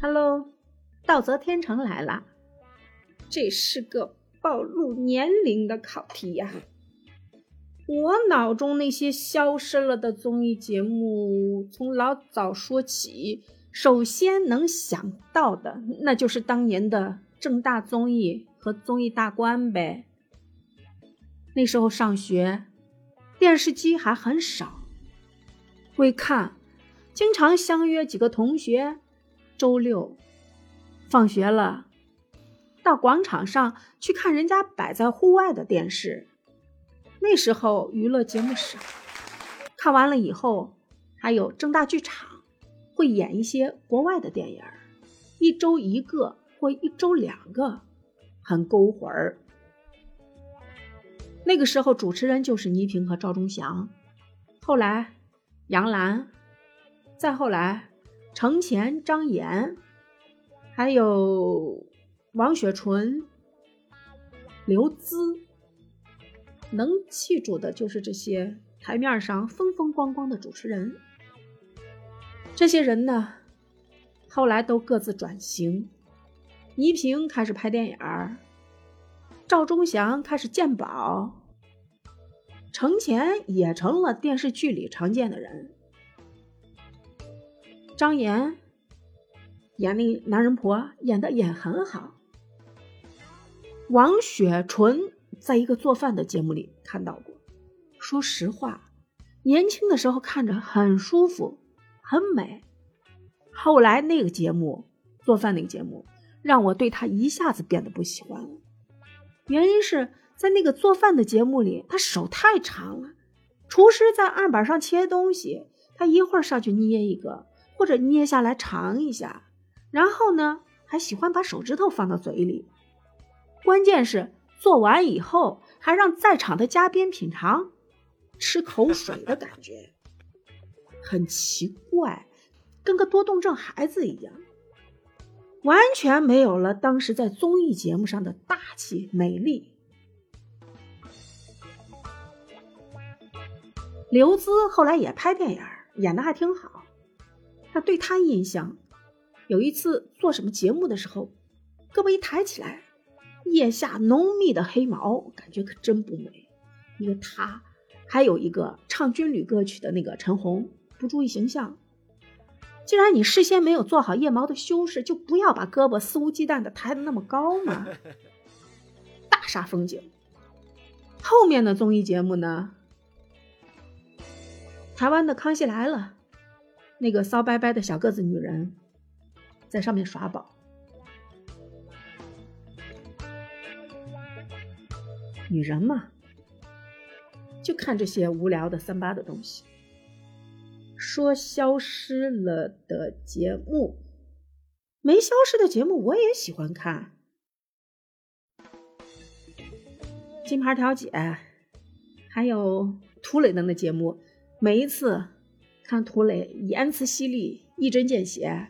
，Hello，道泽天成来了。这是个暴露年龄的考题呀！我脑中那些消失了的综艺节目，从老早说起，首先能想到的，那就是当年的正大综艺和综艺大观呗。那时候上学，电视机还很少，会看，经常相约几个同学，周六放学了。到广场上去看人家摆在户外的电视，那时候娱乐节目少，看完了以后，还有正大剧场会演一些国外的电影，一周一个或一周两个，很勾魂儿。那个时候主持人就是倪萍和赵忠祥，后来杨澜，再后来程前、张岩，还有。王雪纯、刘孜，能记住的就是这些台面上风风光光的主持人。这些人呢，后来都各自转型。倪萍开始拍电影赵忠祥开始鉴宝，程前也成了电视剧里常见的人。张岩演那男人婆，演的也很好。王雪纯在一个做饭的节目里看到过。说实话，年轻的时候看着很舒服，很美。后来那个节目做饭那个节目，让我对他一下子变得不喜欢了。原因是在那个做饭的节目里，他手太长了。厨师在案板上切东西，他一会儿上去捏一个，或者捏下来尝一下，然后呢，还喜欢把手指头放到嘴里。关键是做完以后还让在场的嘉宾品尝，吃口水的感觉很奇怪，跟个多动症孩子一样，完全没有了当时在综艺节目上的大气美丽。刘孜后来也拍电影，演的还挺好。他对他印象，有一次做什么节目的时候，胳膊一抬起来。腋下浓密的黑毛，感觉可真不美。一个他，还有一个唱军旅歌曲的那个陈红，不注意形象。既然你事先没有做好腋毛的修饰，就不要把胳膊肆无忌惮的抬得那么高嘛。大煞风景。后面的综艺节目呢？台湾的《康熙来了》，那个骚掰掰的小个子女人，在上面耍宝。女人嘛，就看这些无聊的三八的东西。说消失了的节目，没消失的节目我也喜欢看。金牌调解，还有涂磊的那节目，每一次看涂磊言辞犀利、一针见血，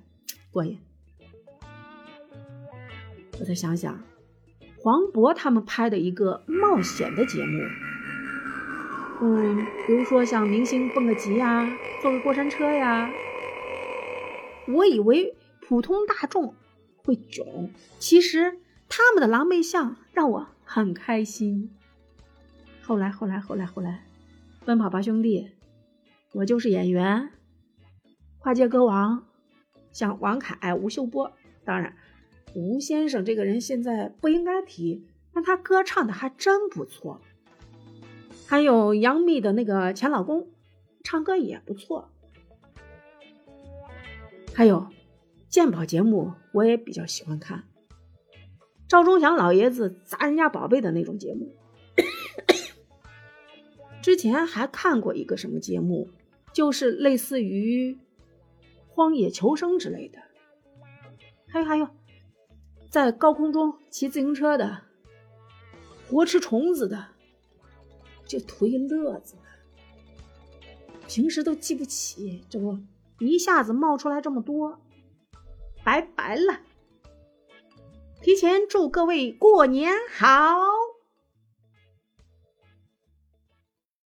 过瘾。我再想想。黄渤他们拍的一个冒险的节目，嗯，比如说像明星蹦个极呀，坐个过山车呀。我以为普通大众会囧，其实他们的狼狈相让我很开心。后来，后来，后来，后来，奔跑吧兄弟，我就是演员，跨界歌王，像王凯、吴秀波，当然。吴先生这个人现在不应该提，但他歌唱的还真不错。还有杨幂的那个前老公，唱歌也不错。还有鉴宝节目，我也比较喜欢看。赵忠祥老爷子砸人家宝贝的那种节目。之前还看过一个什么节目，就是类似于《荒野求生》之类的。还有还有。在高空中骑自行车的，活吃虫子的，就图一乐子。平时都记不起，这不一下子冒出来这么多，拜拜了。提前祝各位过年好。